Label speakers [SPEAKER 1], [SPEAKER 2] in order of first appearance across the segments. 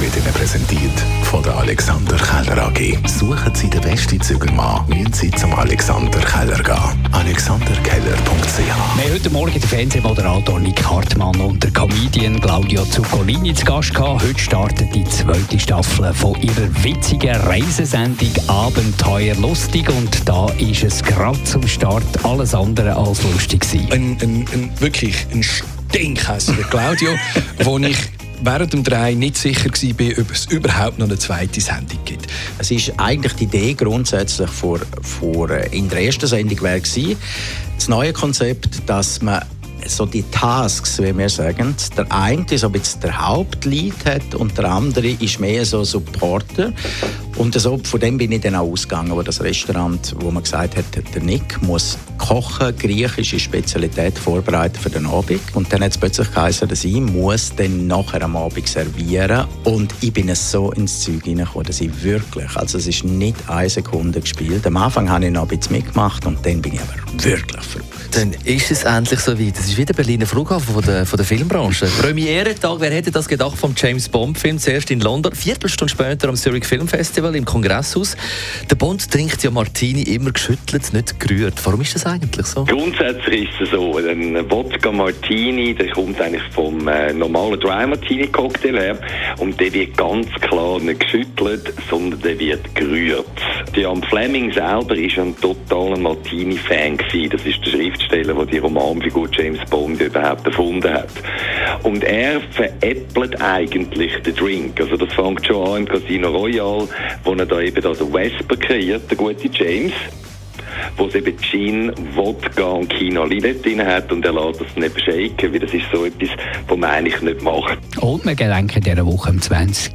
[SPEAKER 1] wird Ihnen präsentiert von der Alexander Keller AG. Suchen Sie den besten Zügelmann, müssen Sie zum Alexander Keller gehen. alexanderkeller.ch
[SPEAKER 2] Wir haben heute Morgen den Fernsehmoderator Nick Hartmann und der Comedian Claudio Zuccolini zu Gast gehabt. Heute startet die zweite Staffel von ihrer witzigen Reisesendung Abenteuer lustig und da ist es gerade zum Start alles andere als lustig gewesen.
[SPEAKER 3] Ein, ein, ein, wirklich ein stinkhässiger Claudio, wo ich während dem Drei nicht sicher war, ob es überhaupt noch eine zweite Sendung gibt.
[SPEAKER 4] Es ist eigentlich die Idee grundsätzlich vor, vor äh, in der ersten Sendung gewesen, das neue Konzept, dass man so die Tasks, wie wir sagen, der eine ein bisschen der Hauptlead hat und der andere ist mehr so Supporter. Und so, von dem bin ich dann auch ausgegangen, wo das Restaurant, wo man gesagt hat, der Nick muss kochen, griechische Spezialität vorbereiten für den Abend. Und dann hat es plötzlich geheißen, dass ich muss dann nachher am Abend servieren Und ich bin so ins Zeug hineingekommen, dass ich wirklich, also es ist nicht eine Sekunde gespielt. Am Anfang habe ich noch ein bisschen mitgemacht und dann bin ich aber wirklich verrückt.
[SPEAKER 5] Dann ist es endlich so weit. Das ist wieder Berliner Flughafen von der, von der Filmbranche. Premiere-Tag, wer hätte das gedacht vom James Bond-Film? Zuerst in London, Viertelstunde später am Zurich Film Festival im Kongresshaus. Der Bond trinkt ja Martini immer geschüttelt, nicht gerührt. Warum ist das eigentlich so?
[SPEAKER 6] Grundsätzlich ist es so, ein Wodka Martini, der kommt eigentlich vom äh, normalen Dry Martini Cocktail her und der wird ganz klar nicht geschüttelt, sondern der wird gerührt. Jan Fleming selber ist ein totaler Martini-Fan. Das ist der Schriftsteller, der die Romanfigur James Bond überhaupt erfunden hat. Und er veräppelt eigentlich den Drink. Also das fängt schon an im Casino Royale, wo er da eben da den Vesper kreiert, der gute James wo es eben Gin, Wodka und Quinolin drin hat und er lässt das nicht shaken, weil das ist so etwas, was man eigentlich nicht macht.
[SPEAKER 2] Und wir gedenken dieser Woche am 20.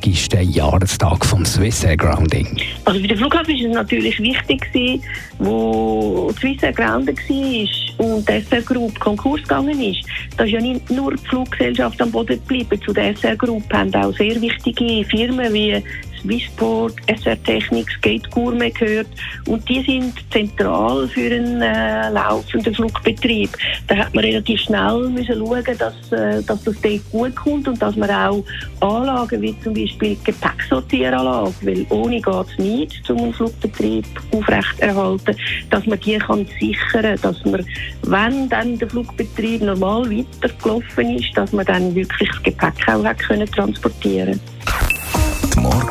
[SPEAKER 2] Jahrestag vom Swiss Air Grounding.
[SPEAKER 7] Also für den Flughafen war es natürlich wichtig, gewesen, wo Swiss Air Grounding war und die SR Group Konkurs gegangen ist. Da ist ja nicht nur die Fluggesellschaft am Boden geblieben. Zu der SR Group haben auch sehr wichtige Firmen wie Swissport, SR Technik, Skate Gourmet gehört und die sind zentral für einen äh, laufenden Flugbetrieb. Da hat man relativ schnell müssen schauen, dass, äh, dass das dort gut kommt und dass man auch Anlagen wie zum Beispiel Gepäcksortieranlage, weil ohne geht es nicht, um einen Flugbetrieb aufrechterhalten, dass man die kann sichern, dass man, wenn dann der Flugbetrieb normal weitergelaufen ist, dass man dann wirklich das Gepäck auch können transportieren
[SPEAKER 1] Die